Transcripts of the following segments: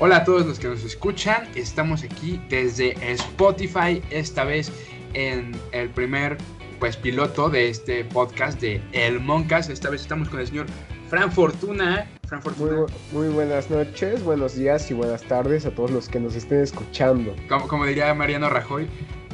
Hola a todos los que nos escuchan. Estamos aquí desde Spotify, esta vez en el primer pues piloto de este podcast de El Moncas. Esta vez estamos con el señor Fran Fortuna. Fran Fortuna. Muy, muy buenas noches, buenos días y buenas tardes a todos los que nos estén escuchando. Como, como diría Mariano Rajoy,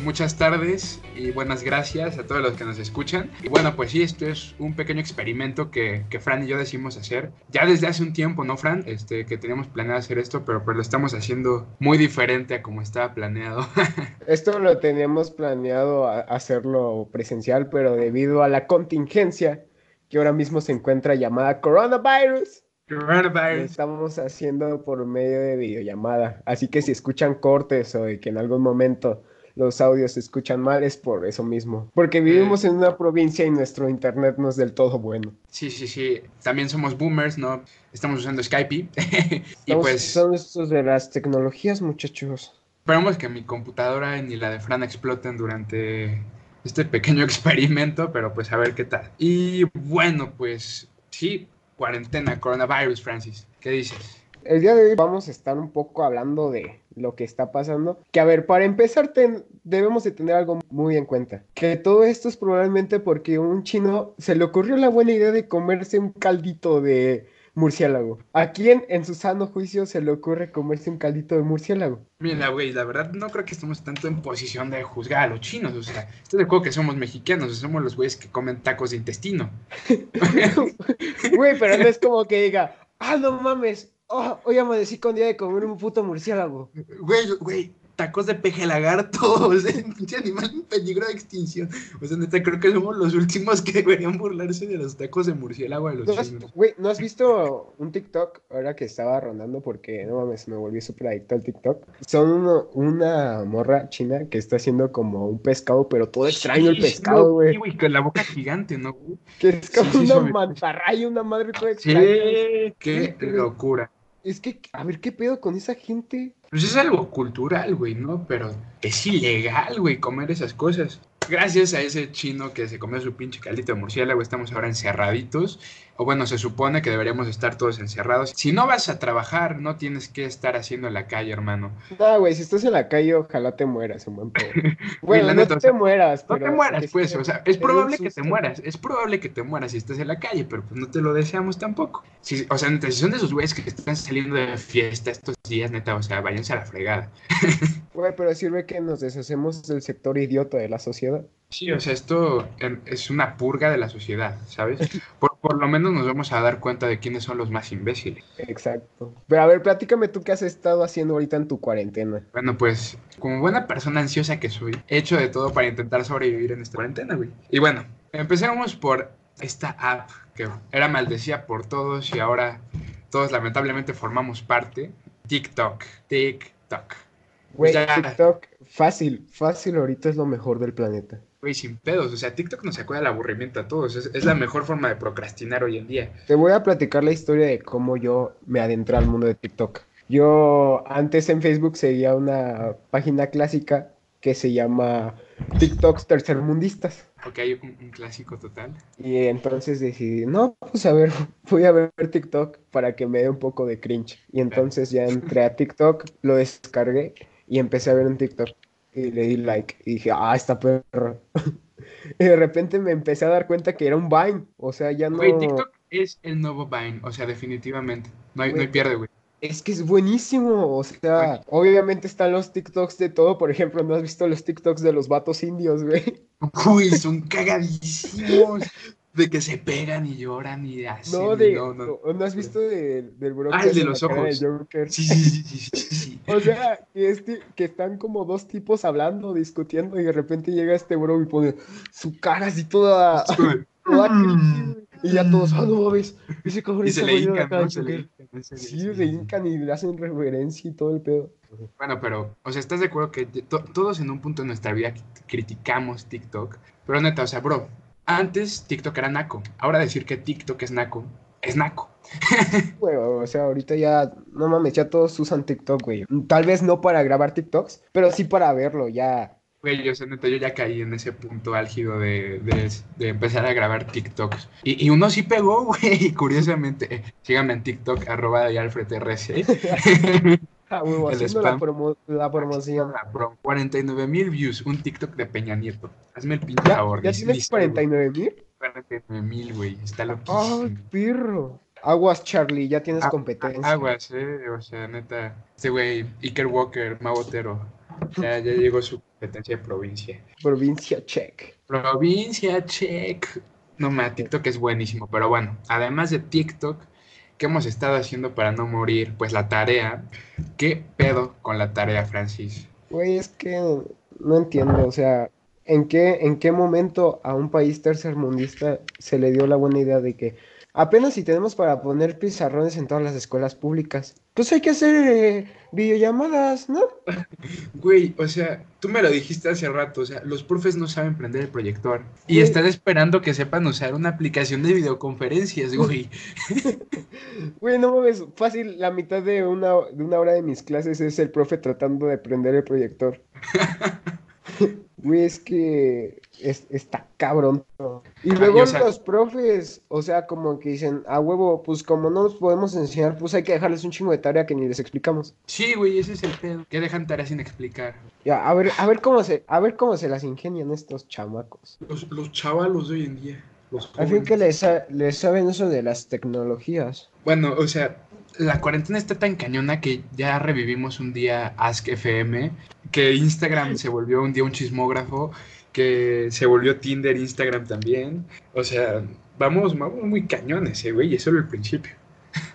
muchas tardes y buenas gracias a todos los que nos escuchan. Y bueno, pues sí, esto es un pequeño experimento que, que Fran y yo decidimos hacer ya desde hace un tiempo, ¿no, Fran? Este, que teníamos planeado hacer esto, pero pues lo estamos haciendo muy diferente a como estaba planeado. Esto lo teníamos planeado hacerlo presencial, pero debido a la contingencia que ahora mismo se encuentra llamada coronavirus, lo Coronavirus. estamos haciendo por medio de videollamada. Así que si escuchan cortes o de que en algún momento los audios se escuchan mal, es por eso mismo. Porque vivimos en una provincia y nuestro internet no es del todo bueno. Sí, sí, sí. También somos boomers, ¿no? Estamos usando Skype. y pues Son estos de las tecnologías, muchachos. esperamos que mi computadora ni la de Fran exploten durante este pequeño experimento, pero pues a ver qué tal. Y bueno, pues sí, cuarentena, coronavirus, Francis. ¿Qué dices? El día de hoy vamos a estar un poco hablando de lo que está pasando. Que a ver, para empezar ten- debemos de tener algo muy en cuenta. Que todo esto es probablemente porque un chino se le ocurrió la buena idea de comerse un caldito de murciélago. ¿A quién en su sano juicio se le ocurre comerse un caldito de murciélago? Mira, güey, la verdad no creo que estemos tanto en posición de juzgar a los chinos. O sea, estoy de acuerdo que somos mexicanos, somos los güeyes que comen tacos de intestino. Güey, pero no es como que diga, ah, no mames, oh, hoy amanecí con día de comer un puto murciélago. Güey, güey, tacos de peje lagarto, o sea, pinche animal en peligro de extinción. O sea, neta, creo que somos los últimos que deberían burlarse de los tacos de murciélago de los ¿No has, chinos. güey, ¿no has visto un TikTok ahora que estaba rondando? Porque no mames, me volví súper adicto al TikTok. Son uno- una morra china que está haciendo como un pescado, pero todo extraño el pescado, sí, güey. güey, con la boca gigante, ¿no? güey? Que es como sí, una mantarraya, una madre toda Sí, extraña. qué Sí, locura. Es que, a ver, ¿qué pedo con esa gente? Pues es algo cultural, güey, ¿no? Pero es ilegal, güey, comer esas cosas. Gracias a ese chino que se comió su pinche caldito de murciélago, estamos ahora encerraditos. O bueno, se supone que deberíamos estar todos encerrados. Si no vas a trabajar, no tienes que estar haciendo en la calle, hermano. No, güey, si estás en la calle, ojalá te mueras, un buen pedo. Bueno, no neta, o te sea, mueras, No pero... te mueras, pues, o sea, es probable que te mueras, es probable que te mueras si estás en la calle, pero pues no te lo deseamos tampoco. Si, o sea, si son de esos güeyes que están saliendo de fiesta estos días, neta, o sea, váyanse a la fregada. Güey, pero sirve que nos deshacemos del sector idiota de la sociedad. Sí, o sea, esto em, es una purga de la sociedad, ¿sabes? Por, por lo menos nos vamos a dar cuenta de quiénes son los más imbéciles. Exacto. Pero a ver, platícame tú qué has estado haciendo ahorita en tu cuarentena. Bueno, pues, como buena persona ansiosa que soy, he hecho de todo para intentar sobrevivir en esta cuarentena, güey. Y bueno, empecemos por esta app que era maldecida por todos y ahora todos lamentablemente formamos parte. TikTok, TikTok. Güey. TikTok, fácil, fácil ahorita es lo mejor del planeta. Güey, sin pedos. O sea, TikTok nos sacó del aburrimiento a todos. Es, es la mejor forma de procrastinar hoy en día. Te voy a platicar la historia de cómo yo me adentré al mundo de TikTok. Yo antes en Facebook seguía una página clásica que se llama TikToks tercermundistas. Ok, hay un, un clásico total. Y entonces decidí, no, pues a ver, voy a ver TikTok para que me dé un poco de cringe. Y entonces ya entré a TikTok, lo descargué y empecé a ver un TikTok. Y le di like y dije, ah, está perro. y de repente me empecé a dar cuenta que era un Vine. O sea, ya no... Güey, TikTok es el nuevo Vine. O sea, definitivamente. No hay, no hay pierde, güey. Es que es buenísimo, o sea, obviamente están los TikToks de todo, por ejemplo, ¿no has visto los TikToks de los vatos indios, güey? Uy, son cagadísimos. De que se pegan y lloran y así. No, de, no, no. ¿no, has visto de- del bro Ah, el de los ojos. Joker? Sí, sí, sí, sí, sí. O sea, que, este, que están como dos tipos hablando, discutiendo, y de repente llega este bro y pone su cara así toda, toda creepy. Y ya todos, ah, no mames, ese cabrón Y se le hincan, ¿no? Se le Sí, se hincan y le hacen reverencia y todo el pedo. Bueno, pero, o sea, ¿estás de acuerdo que to- todos en un punto de nuestra vida criticamos TikTok? Pero neta, o sea, bro, antes TikTok era naco. Ahora decir que TikTok es naco, es naco. Güey, o sea, ahorita ya, no mames, ya todos usan TikTok, güey. Tal vez no para grabar TikToks, pero sí para verlo, ya. Güey, yo, sé, neta, yo ya caí en ese punto álgido de, de- de empezar a grabar TikToks. Y, y uno sí pegó, güey, curiosamente. Eh, síganme en TikTok, arroba de AlfredRC. Ah, huevo, El haciendo la, spam. promo- la promoción. La pro- 49 mil views, un TikTok de Peña Nieto. Hazme el pinche ¿Ya, favor. ya ni- tienes ni sé, 49 mil? güey. 49 mil, güey. Está loquísimo. ¡Ay, perro! Aguas, Charlie, ya tienes Ah, competencia. Aguas, eh. O sea, neta. Este güey, Iker Walker, Mabotero. Ya, ya llegó su competencia de provincia. Provincia check. Provincia, check. No me, TikTok es buenísimo, pero bueno, además de TikTok, ¿qué hemos estado haciendo para no morir? Pues la tarea. ¿Qué pedo con la tarea, Francis? Güey, es que no entiendo, o sea, ¿en qué, en qué momento a un país tercermundista se le dio la buena idea de que apenas si tenemos para poner pizarrones en todas las escuelas públicas, pues hay que hacer eh, videollamadas, ¿no? Güey, o sea, tú me lo dijiste hace rato, o sea, los profes no saben prender el proyector y Güey. están esperando que sepan usar una aplicación de videoconferencias, güey. Güey, no mames, fácil, la mitad de una, de una hora de mis clases es el profe tratando de prender el proyector. Güey, es que es- está cabrón. todo. Y Ay, luego o sea- los profes, o sea, como que dicen, a huevo, pues como no nos podemos enseñar, pues hay que dejarles un chingo de tarea que ni les explicamos. Sí, güey, ese es el pedo. Que dejan tareas sin explicar. Ya, a ver, a ver cómo se, a ver cómo se las ingenian estos chamacos. Los, los chavalos de hoy en día. Los Al fin que les, les saben eso de las tecnologías. Bueno, o sea, la cuarentena está tan cañona que ya revivimos un día Ask FM, que Instagram se volvió un día un chismógrafo, que se volvió Tinder, Instagram también. O sea, vamos, vamos muy cañones, eh, güey, y es solo el principio.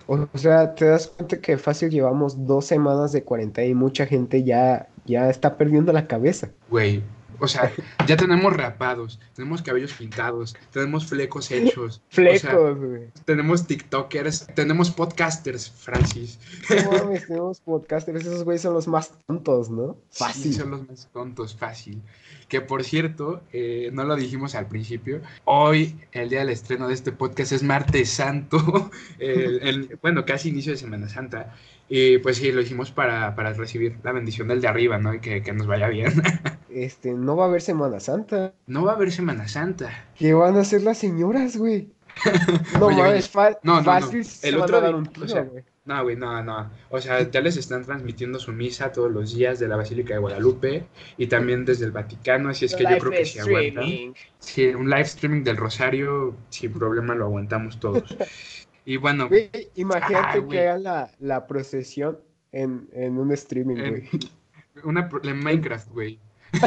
O sea, te das cuenta que fácil llevamos dos semanas de cuarentena y mucha gente ya, ya está perdiendo la cabeza. Güey, o sea, ya tenemos rapados, tenemos cabellos pintados, tenemos flecos hechos. o sea, Flecos, güey. tenemos TikTokers, tenemos podcasters, Francis. No mames, tenemos podcasters, esos güeyes son los más tontos, ¿no? Sí, Fácil. son los más tontos, fácil. Que por cierto, eh, no lo dijimos al principio, hoy, el día del estreno de este podcast, es martes santo, el- el- bueno, casi inicio de Semana Santa. Y pues sí, lo hicimos para, para recibir la bendición del de arriba, ¿no? Y que, que nos vaya bien. Este, no va a haber Semana Santa. No va a haber Semana Santa. ¿Qué van a hacer las señoras, güey? No Oye, mames, fa- no, no, no. fácil El se van otro a dar día, un o tiro, sea, güey. No, güey, no, no. O sea, ya les están transmitiendo su misa todos los días de la Basílica de Guadalupe y también desde el Vaticano, así es que yo creo que sí aguantan. Sí, un live streaming del Rosario, sin problema lo aguantamos todos. Y bueno, Güey, imagínate que hagan la, la procesión en, en un streaming, en, güey. una, en Minecraft, güey.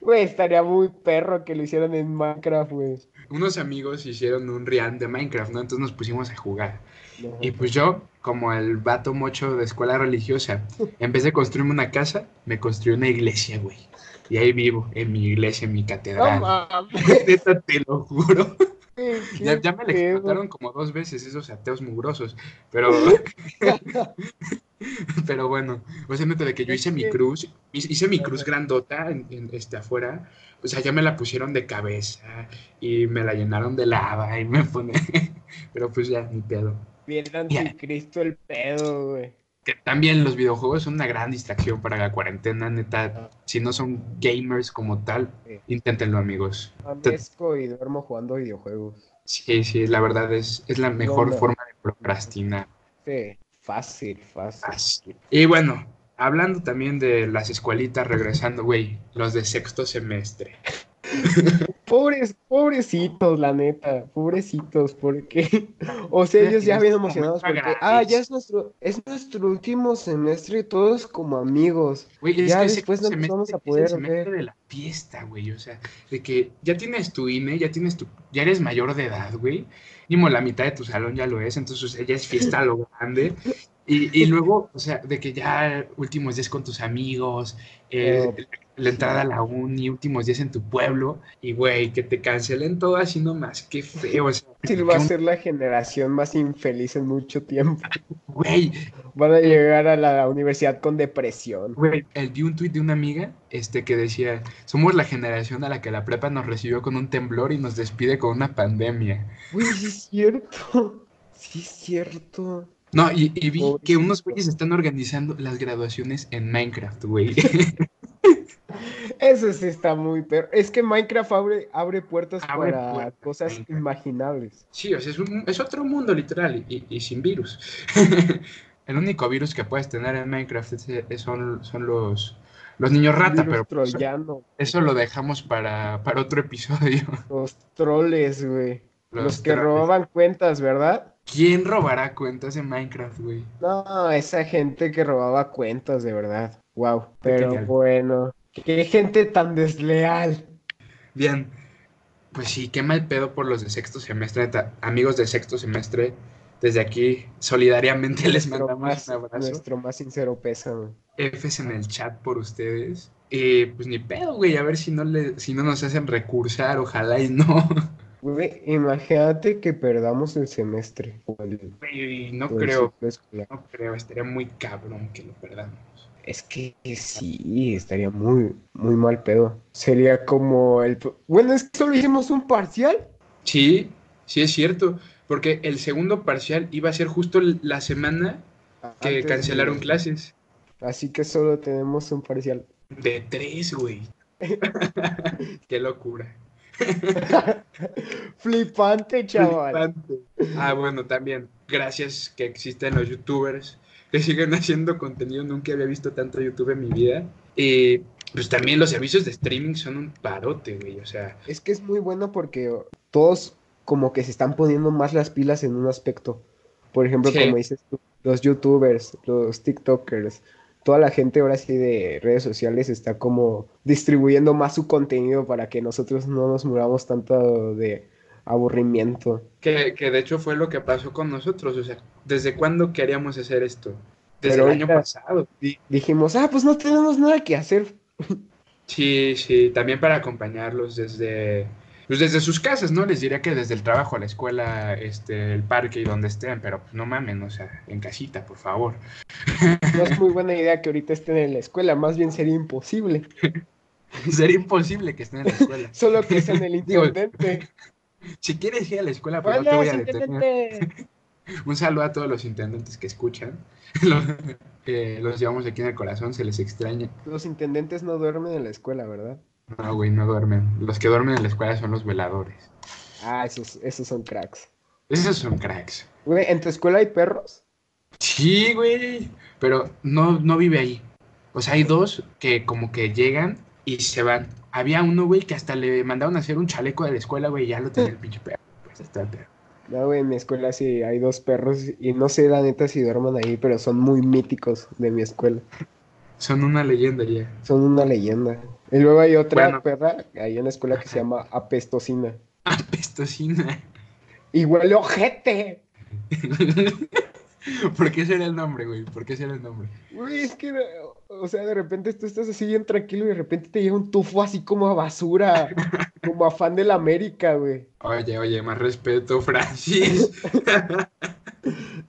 Güey, estaría muy perro que lo hicieran en Minecraft, güey. Unos amigos hicieron un real de Minecraft, ¿no? Entonces nos pusimos a jugar. No. Y pues yo, como el vato mocho de escuela religiosa, vez de construirme una casa, me construí una iglesia, güey. Y ahí vivo, en mi iglesia, en mi No catedral. mames, Neta, te lo juro. Ya, ya me la pedo. explotaron como dos veces esos ateos mugrosos, pero... pero bueno, o sea, neta, de que yo hice mi cruz, hice, hice mi cruz grandota en, en, este, afuera, o sea, ya me la pusieron de cabeza y me la llenaron de lava y me pone... pero pues ya, ni pedo. Bien anticristo el pedo, güey. Que también los videojuegos son una gran distracción para la cuarentena, neta. Si no son gamers como tal, Sí. inténtenlo, amigos. Amanezco y duermo jugando videojuegos. Sí, sí, la verdad es, es la mejor no. forma de procrastinar. Sí, fácil, fácil. Fácil. Y bueno, hablando también de las escuelitas, regresando, güey, los de sexto semestre. Pobres, pobrecitos, la neta, pobrecitos, porque, o sea, ellos ya bien emocionados porque, ah, ya es nuestro, es nuestro último semestre, todos como amigos. Güey, es Ya que después no nos vamos semestre a es poder el semestre ver. de la fiesta, güey, o sea, de que ya tienes tu INE, ya tienes tu, ya eres mayor de edad, güey, mínimo la mitad de tu salón ya lo es, entonces, o sea, ya es fiesta a lo grande, y, y luego, o sea, de que ya últimos días con tus amigos, eh, la entrada a la uni, últimos días en tu pueblo, y güey, que te cancelen todo así nomás, qué feo, o sea, Sí, va a ser la generación más infeliz en mucho tiempo. güey, Van a llegar a la universidad con depresión. Güey, el, vi un tuit de una amiga este, que decía, somos la generación a la que la prepa nos recibió con un temblor y nos despide con una pandemia. Güey, sí es cierto. Sí es cierto. No, y, y vi que unos güeyes están organizando las graduaciones en Minecraft, güey. Eso sí está muy perro. Es que Minecraft abre, abre puertas Abre para puertas, cosas Minecraft. imaginables. Sí, o sea, es, un- es otro mundo literal y, y sin virus. el único virus que puedes tener en Minecraft es- son, son los, los niños rata, pero eso, troyano, eso lo dejamos para, para otro episodio. los troles, güey. Los, Los que troles. robaban cuentas, ¿verdad? ¿Quién robará cuentas en Minecraft, güey? No, esa gente que robaba cuentas, de verdad. Wow. Pero bueno, qué gente tan desleal. Bien, pues sí, qué mal pedo por los de sexto semestre. Amigos de sexto semestre, desde aquí solidariamente les mandamos más, un abrazo. nuestro más sincero pésame. Fs en el chat por ustedes. Y pues ni pedo, güey, a ver si no le, si no nos hacen recursar, ojalá y no. Güey, imagínate que perdamos el semestre. o el- Güey, no creo, no creo, estaría muy cabrón que lo perdamos. Es que sí, estaría muy, muy mal pedo. Sería como el... Bueno, es que solo hicimos un parcial. Sí, sí es cierto, porque el segundo parcial iba a ser justo la semana que antes de- cancelaron clases. Así que solo tenemos un parcial. De tres, güey. Qué locura. Flipante, chaval. Flipante. Ah, bueno, también, gracias que existen los youtubers que siguen haciendo contenido. Nunca había visto tanto YouTube en mi vida. Y pues también los servicios de streaming son un parote, güey. O sea, Es que es muy bueno porque todos como que se están poniendo más las pilas en un aspecto. Por ejemplo, Sí. como dices tú, los youtubers, los tiktokers, toda la gente ahora sí de redes sociales está como distribuyendo más su contenido para que nosotros no nos muramos tanto de aburrimiento. que, que de hecho fue lo que pasó con nosotros. O sea, ¿desde cuándo queríamos hacer esto? Desde Pero el año pasado. Di- dijimos, ah, pues no tenemos nada que hacer. Sí, sí, también para acompañarlos desde, pues desde sus casas, ¿no? Les diría que desde el trabajo, la escuela, este, el parque y donde estén, pero pues no mamen, o sea, en casita, por favor. No es muy buena idea que ahorita estén en la escuela, más bien sería imposible. Sería imposible que estén en la escuela. Solo que sean el intendente. Si quieres ir a la escuela, pues no te voy a detener. Un saludo a todos los intendentes que escuchan. Los llevamos aquí en el corazón, se les extraña. Los intendentes no duermen en la escuela, ¿verdad? No, güey, no duermen. Los que duermen en la escuela son los veladores. Ah, esos, esos son cracks. Esos son cracks. Güey, ¿en tu escuela hay perros? Sí, güey. Pero no, no vive ahí. O sea, hay dos que como que llegan y se van. Había uno, güey, que hasta le mandaron a hacer un chaleco de la escuela, güey, y ya lo tenía el pinche perro. Pues está el perro. No, güey, en mi escuela sí hay dos perros y no sé la neta si duerman ahí, pero son muy míticos de mi escuela. Son una leyenda ya. Son una leyenda. Y luego hay otra Bueno. perra ahí en la escuela que se llama. Apestosina. Y huele ojete. ¿Por qué será el nombre, güey? ¿Por qué será el nombre? Güey, es que, o sea, de repente tú estás así bien tranquilo y de repente te llega un tufo así como a basura, como a fan de la América, güey. Oye, oye, más respeto, Francis.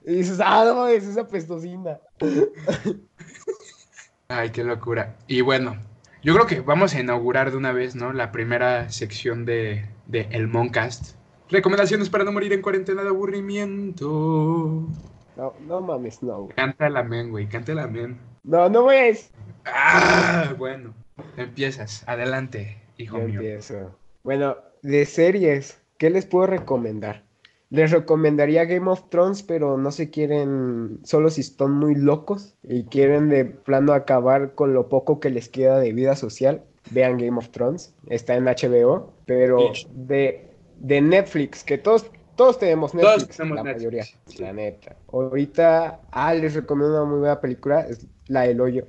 Y dices, ah, no, es esa apestosina. Ay, qué locura. Y bueno, yo creo que vamos a inaugurar de una vez, ¿no? La primera sección de, de El Moncast. Recomendaciones para no morir en cuarentena de aburrimiento. No, no mames, no, güey. Canta la men, güey, canta la men. No, no decir. Ah, bueno. Empiezas. Adelante, hijo Yo mío. empiezo. Bueno, de series, ¿qué les puedo recomendar? Les recomendaría Game of Thrones, pero no se quieren, solo si están muy locos y quieren de plano acabar con lo poco que les queda de vida social, vean Game of Thrones, está en HBO, pero de, de Netflix, que todos, todos tenemos Netflix, tenemos la Netflix, mayoría, sí. la neta. Ahorita, ah, les recomiendo una muy buena película, es La del Hoyo.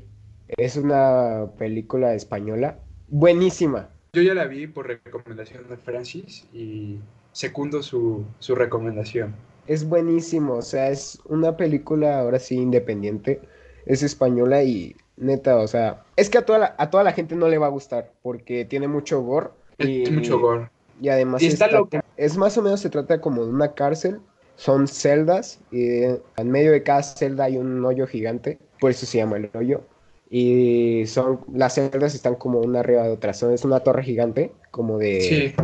Es una película española, buenísima. Yo ya la vi por recomendación de Francis y secundo su, su recomendación. Es buenísimo, o sea, es una película ahora sí independiente, es española y neta, o sea, es que a toda la, a toda la gente no le va a gustar porque tiene mucho gore y, Es mucho gore. y además Y está está- loca. Es más o menos se trata como de una cárcel, son celdas y en medio de cada celda hay un hoyo gigante, por eso se llama el hoyo. Y son, las celdas están como una arriba de otra, son, es una torre gigante, como de... Sí.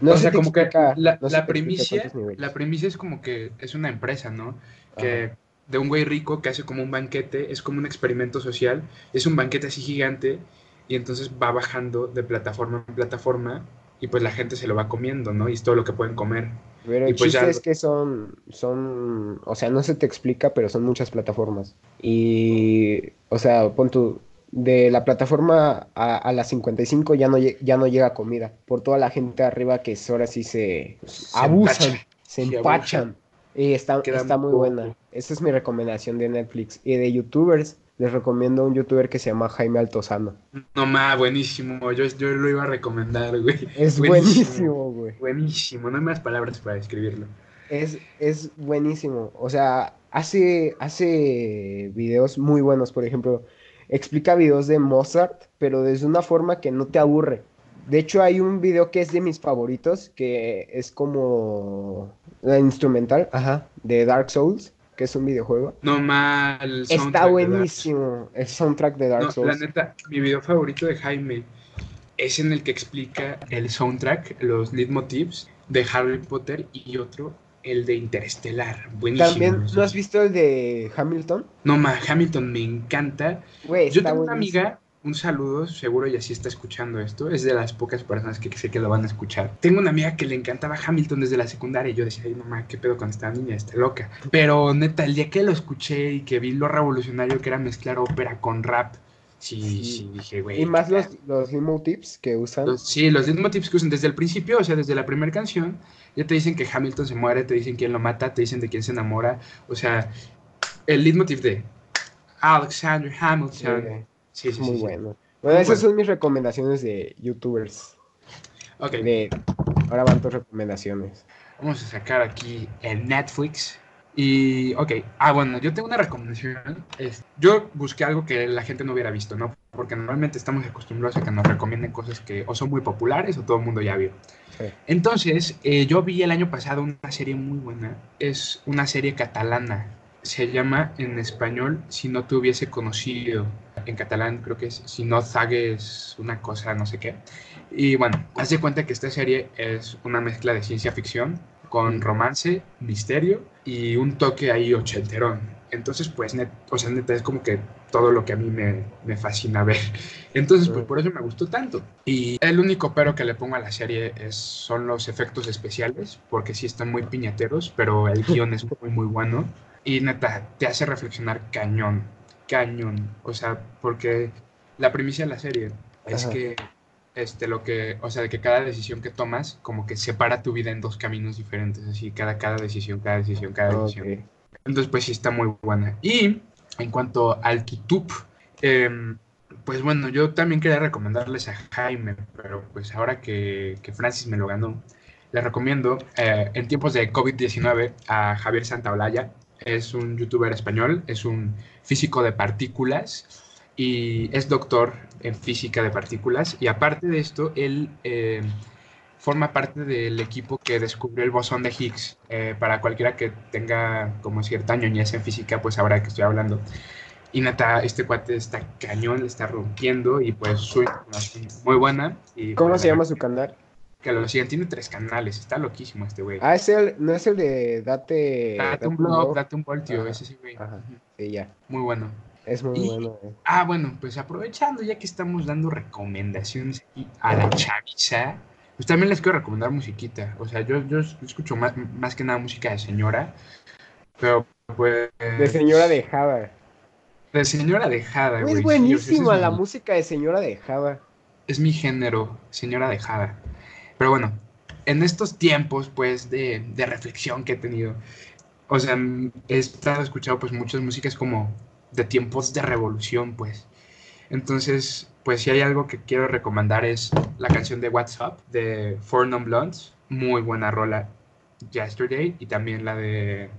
No o sé sea, como que la, no la primicia, la primicia es como que es una empresa, ¿no? Que Ajá. de un güey rico que hace como un banquete, es como un experimento social, es un banquete así gigante y entonces va bajando de plataforma en plataforma y pues la gente se lo va comiendo, ¿no? Y es todo lo que pueden comer. Pero Y el pues chiste ya- es que son, son, o sea, no se te explica, pero son muchas plataformas. Y, o sea, pon tu, de la plataforma a, a las 55 ya no, ya no llega comida. Por toda la gente arriba que ahora sí se, Se abusan, empachan. se empachan. Y está, está muy poco. buena. Esa es mi recomendación de Netflix. Y de youtubers, les recomiendo un youtuber que se llama Jaime Altozano. No más, buenísimo. Yo, yo lo iba a recomendar, güey. Es buenísimo, güey. Buenísimo, no hay más palabras para describirlo. Es, es buenísimo. O sea, hace, hace videos muy buenos. Por ejemplo, explica videos de Mozart, pero desde una forma que no te aburre. De hecho, hay un video que es de mis favoritos, que es como la instrumental, ajá, de Dark Souls, que es un videojuego. No mal. Está buenísimo el soundtrack de Dark No, la Souls. neta, mi video favorito de Jaime es en el que explica el soundtrack, los leitmotivs de Harry Potter y otro, el de Interestelar. Buenísimo. También. ¿no has visto el de Hamilton? No, ma, Hamilton me encanta. Yo tengo una amiga, un saludo, seguro y así está escuchando esto, es de las pocas personas que sé que lo van a escuchar. Tengo una amiga que le encantaba Hamilton desde la secundaria y yo decía, ay mamá, qué pedo con esta niña, está loca. Pero neta, el día que lo escuché y que vi lo revolucionario que era mezclar ópera con rap, sí, Sí. sí, dije, güey. Y más los, los limo tips que usan. los- sí, los leitmotivs que usan desde el principio, o sea, desde la primera canción, ya te dicen que Hamilton se muere, te dicen quién lo mata, te dicen de quién se enamora, o sea, el leitmotiv de Alexander Hamilton. Sí, es sí, muy sí, bueno. Bueno, esas bueno. son mis recomendaciones de youtubers. Ok, De... Ahora van tus recomendaciones. vamos a sacar aquí el Netflix. Y, ok, ah, bueno, yo tengo una recomendación. Es- yo busqué algo que la gente no hubiera visto, ¿no? Porque normalmente estamos acostumbrados a que nos recomienden cosas que o son muy populares o todo el mundo ya vio. Sí. Entonces, eh, yo vi el año pasado una serie muy buena. Es una serie catalana. Se llama en español Si no te hubiese conocido. En catalán creo que es Si no zagues una cosa, no sé qué. Y bueno, haz de cuenta que esta serie es una mezcla de ciencia ficción con romance, misterio y un toque ahí ochenterón. Entonces, pues, net, o sea, neta, es como que todo lo que a mí me, me fascina ver. Entonces, pues, por eso me gustó tanto. Y el único pero que le pongo a la serie es, son los efectos especiales, porque sí están muy piñateros, pero el guion es muy, muy bueno. Y neta, te hace reflexionar cañón, cañón. O sea, porque la primicia de la serie es Ajá. que este, lo que, o sea, de que cada decisión que tomas, como que separa tu vida en dos caminos diferentes, así, cada, cada decisión, cada decisión, cada decisión. Entonces, pues sí, está muy buena. Y en cuanto al tutub, em, pues bueno, yo también quería recomendarles a Jaime, pero pues ahora que, que Francis me lo ganó, le recomiendo eh, en tiempos de COVID-19 a Javier Santaolalla. Es un youtuber español, es un físico de partículas y es doctor en física de partículas. Y aparte de esto, él eh, forma parte del equipo que descubrió el bosón de Higgs. Eh, para cualquiera que tenga como cierta ñoñez en física, pues sabrá qué estoy hablando. Y neta, este cuate está cañón, le está rompiendo y pues su información muy buena. Y, ¿Cómo pues, se llama su canal? Que lo sigan, tiene tres canales, está loquísimo este güey. Ah, es el, no es el de Date. date un Blog? blog, date un voltio, Ajá, ese sí, güey. ajá. Sí, ya. Muy bueno. Es muy Y- bueno. eh. Ah, bueno, pues aprovechando ya que estamos dando recomendaciones aquí a la chaviza, pues también les quiero recomendar musiquita. O sea, yo, yo escucho más, más que nada música de señora, pero pues... De señora de Java. De señora dejada, güey. Es sí, buenísima o sea, ese la mi- música de señora de Java. Es mi género, señora dejada. Pero bueno, en estos tiempos, pues, de, de reflexión que he tenido, o sea, he estado escuchando, pues, muchas músicas como de tiempos de revolución, pues. Entonces, pues, si hay algo que quiero recomendar es la canción de WhatsApp de Four Non Blondes. Muy buena rola. Yesterday. Y también la de...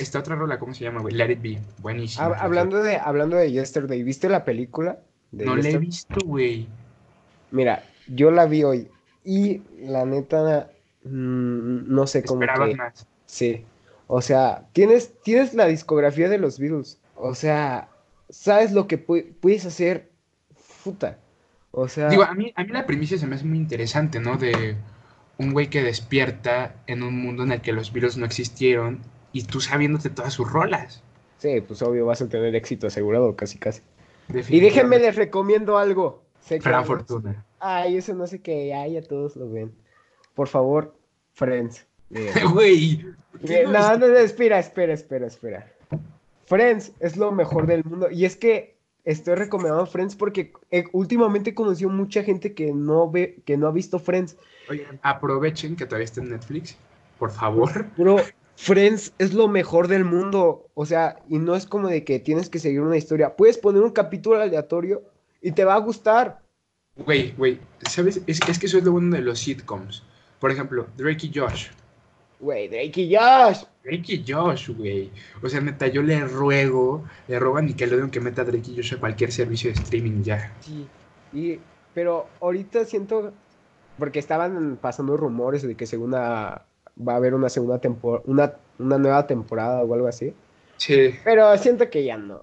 Esta otra rola, ¿cómo se llama, güey? Let It Be. Buenísima. Hab- hablando de hablando de Yesterday, ¿viste la película? de No la he visto, güey. Mira, yo la vi hoy y la neta mm, no sé cómo Esperabas que más. sí. O sea, tienes tienes la discografía de los Beatles. O sea, sabes lo que pu- puedes hacer. Puta. O sea, Digo, a mí, a mí la primicia se me hace muy interesante, ¿no? De un güey que despierta en un mundo en el que los virus no existieron y tú sabiéndote todas sus rolas. sí, pues obvio vas a tener éxito asegurado casi casi. Y déjenme les recomiendo algo. Sé Fran Fortuna. Ay, eso no sé qué, ay, ya todos lo ven. Por favor, Friends. Güey. ¿qué Bien, no No, no, espera, espera, espera, espera. Friends es lo mejor del mundo. Y es que estoy recomendando Friends porque eh, últimamente he conocido mucha gente que no ve, que no ha visto Friends. Oigan, aprovechen que todavía está en Netflix, por favor. Bro, Friends es lo mejor del mundo. O sea, y no es como de que tienes que seguir una historia. Puedes poner un capítulo aleatorio y te va a gustar. Güey, güey, ¿sabes? Es, es que eso es lo bueno de los sitcoms. Por ejemplo, Drake y Josh. Güey, Drake y Josh. Drake y Josh, güey. O sea, neta, yo le ruego, le ruego a Nickelodeon que meta a Drake y Josh a cualquier servicio de streaming ya. Sí. Y, pero ahorita siento, porque estaban pasando rumores de que segunda va a haber una segunda temporada, una, una nueva temporada o algo así. Sí. Pero siento que ya no.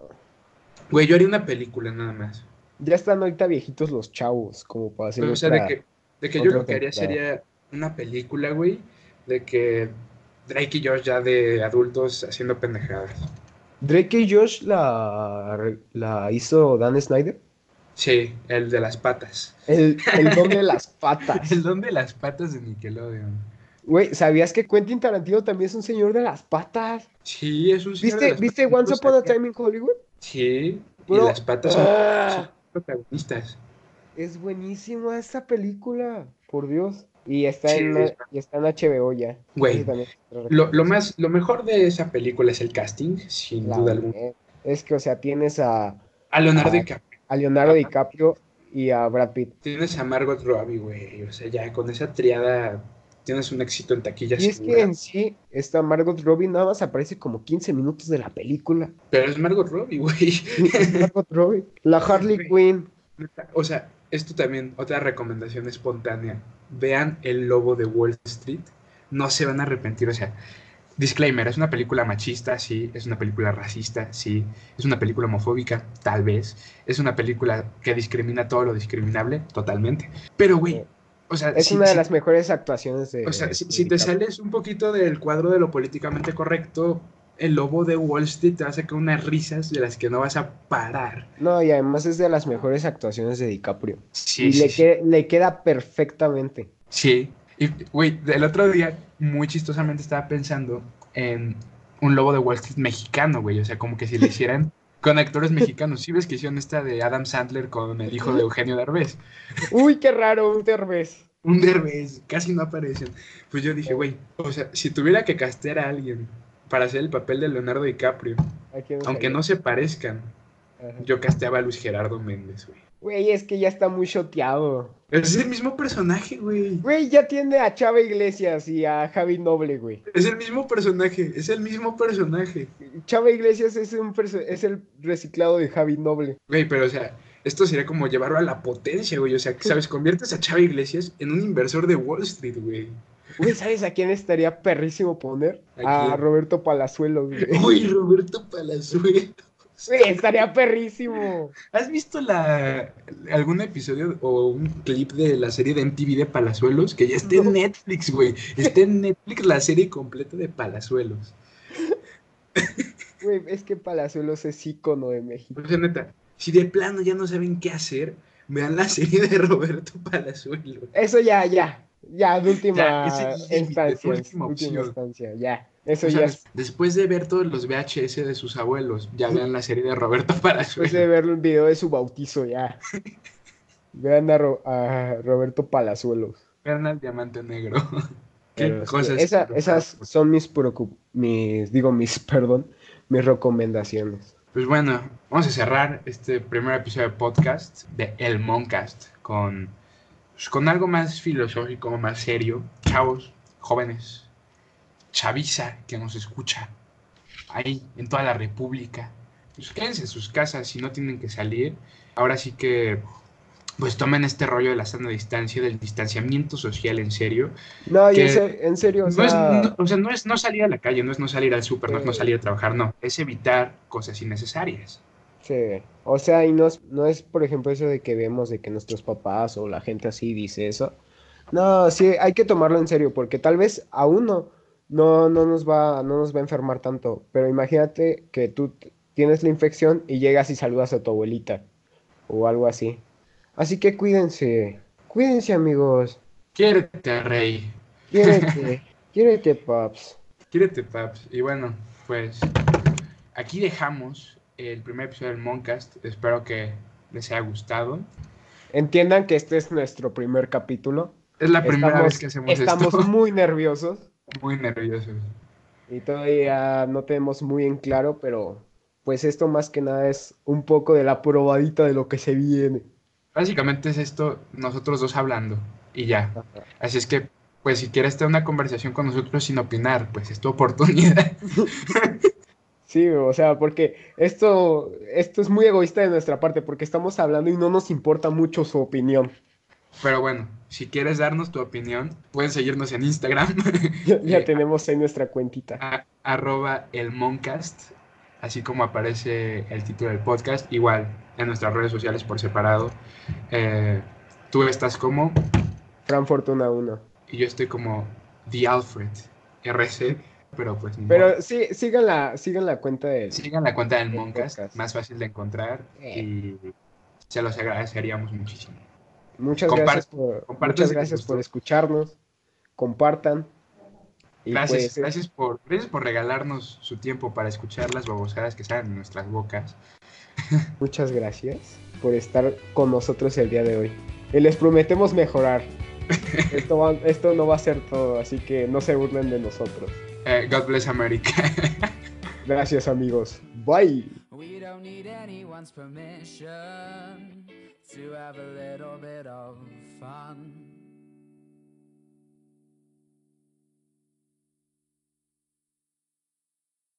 Güey, yo haría una película nada más. Ya están ahorita viejitos los chavos, como para hacer o sea, de que, de que yo lo que haría sería una película, güey, de que Drake y Josh ya de adultos haciendo pendejadas. Drake y Josh la, la hizo Dan Snyder. Sí, el de las patas. El, el don de las patas. El don de las patas de Nickelodeon. Güey, ¿sabías que Quentin Tarantino también es un señor de las patas? Sí, es un señor de ¿Viste, las ¿viste patas, Once Upon a. Time in Hollywood? Sí, Bro, y las patas son, ah. Protagonistas. Es buenísima esta película, por Dios. Y está, Sí, en, es- y está en HBO ya. Güey, Lo, lo, más, lo mejor de esa película es el casting, sin La- duda alguna. Es que, o sea, tienes a, A Leonardo DiCaprio. a Leonardo. DiCaprio y a Brad Pitt. Tienes a Margot Robbie, güey. O sea, ya con esa triada tienes un éxito en taquilla Y es que en sí, esta Margot Robbie nada más aparece como 15 minutos de la película. Pero es Margot Robbie, güey. Margot Robbie. La Harley. Quinn. O sea, esto también, otra recomendación espontánea. Vean El Lobo de Wall Street. No se van a arrepentir. O sea, disclaimer, es una película machista, sí. Es una película racista, sí. Es una película homofóbica, tal vez. Es una película que discrimina todo lo discriminable, totalmente. Pero, güey, o sea, Es si- una de si- las mejores actuaciones de. O sea, si, de si te sales un poquito del cuadro de lo políticamente correcto, el lobo de Wall Street te va a sacar unas risas de las que no vas a parar. No, y además es de las mejores actuaciones de DiCaprio. Sí, y sí, le, sí. que- le queda perfectamente. Sí. Y, güey, el otro día, muy chistosamente, estaba pensando en un lobo de Wall Street mexicano, güey. O sea, como que si le hicieran con actores mexicanos. Sí ves que hicieron esta de Adam Sandler con el hijo de Eugenio Derbez. Uy, qué raro, un Derbez. Un Derbez, casi no aparecen. Pues yo dije, güey, o sea, si tuviera que castear a alguien para hacer el papel de Leonardo DiCaprio, ¿A quién aunque no se parezcan, Ajá. yo casteaba a Luis Gerardo Méndez, güey. Güey, es que ya está muy shoteado. Es el mismo personaje, güey. Güey, ya tiene a Chava Iglesias y a Javi Noble, güey. Es el mismo personaje, es el mismo personaje. Chava Iglesias es, un perso- es el reciclado de Javi Noble. Güey, pero o sea, esto sería como llevarlo a la potencia, güey. O sea, ¿sabes? Conviertes a Chava Iglesias en un inversor de Wall Street, güey. Güey, ¿sabes a quién estaría perrísimo poner? ¿A A? Roberto Palazuelos, güey. Uy, Roberto Palazuelos. Estaría perrísimo. ¿Has visto la algún episodio o un clip de la serie de MTV de Palazuelos? Que ya está en Netflix, güey. Está en Netflix la serie completa de Palazuelos. Güey, es que Palazuelos es ícono de México. O sea, neta, si de plano ya no saben qué hacer, vean la serie de Roberto Palazuelos. Eso ya, ya. Ya, de última Ya, ese instancia. última última instancia, ya. Eso O sea, ya des- es. después de ver todos los VHS de sus abuelos, ya vean la serie de Roberto Palazuelos. Después de ver el video de su bautizo, ya. Vean a, Ro- a Roberto Palazuelos. Vean al Diamante Negro. Qué Pero cosas. esa- esas son mis mis, digo, mis, perdón, mis recomendaciones. Pues bueno, vamos a cerrar este primer episodio de podcast de El Moncast con, pues, con algo más filosófico, más serio. Chavos, jóvenes, chaviza que nos escucha ahí en toda la República. Pues quédense en sus casas si no tienen que salir. Ahora sí que pues tomen este rollo de la sana distancia, del distanciamiento social en serio. No, y en, ser- en serio, o No es, sea, no- o sea, no es no salir a la calle, no es no salir al súper, no es no salir a trabajar, no. Es evitar cosas innecesarias. sí. O sea, y no es, no es, por ejemplo, eso de que vemos de que nuestros papás o la gente así dice eso. No, sí, hay que tomarlo en serio, porque tal vez a uno no, no nos va, no nos va a enfermar tanto. Pero imagínate que tú tienes la infección y llegas y saludas a tu abuelita o algo así. Así que cuídense. Cuídense, amigos. Quiérete, rey. Quiérete. quiérete, paps. Quiérete, paps. Y bueno, pues aquí dejamos el primer episodio del Moncast. Espero que les haya gustado. Entiendan que este es nuestro primer capítulo. Es la primera Estamos- vez que hacemos Estamos esto. muy nerviosos Muy nerviosos. y todavía no tenemos muy en claro, pero pues esto más que nada es un poco de la probadita de lo que se viene. Básicamente es esto, nosotros dos hablando y ya. Así es que, pues si quieres tener una conversación con nosotros sin opinar, pues es tu oportunidad. Sí, o sea, porque esto, esto es muy egoísta de nuestra parte, porque estamos hablando y no nos importa mucho su opinión. Pero bueno, si quieres darnos tu opinión, pueden seguirnos en Instagram, Ya, ya Eh, tenemos ahí nuestra cuentita. a- arroba el Moncast, así como aparece el título del podcast, igual en nuestras redes sociales por separado. Eh, tú estás como, Fran Fortuna 1. y yo estoy como The Alfred, RC, pero pues. Pero sí, sigan la, sigan la cuenta de... Sigan la cuenta del El Moncast, podcast. más fácil de encontrar Eh. y se los agradeceríamos muchísimo. Muchas gracias por, muchas gracias por escucharnos. Compartan. Y Gracias, pues, gracias, por, gracias por regalarnos su tiempo para escuchar las babosadas que salen de nuestras bocas. muchas gracias por estar con nosotros el día de hoy. Y les prometemos mejorar. esto, va- esto no va a ser todo, así que no se burlen de nosotros. Eh, God bless America. Gracias amigos. Bye. We don't need anyone's permission to have a little bit of fun.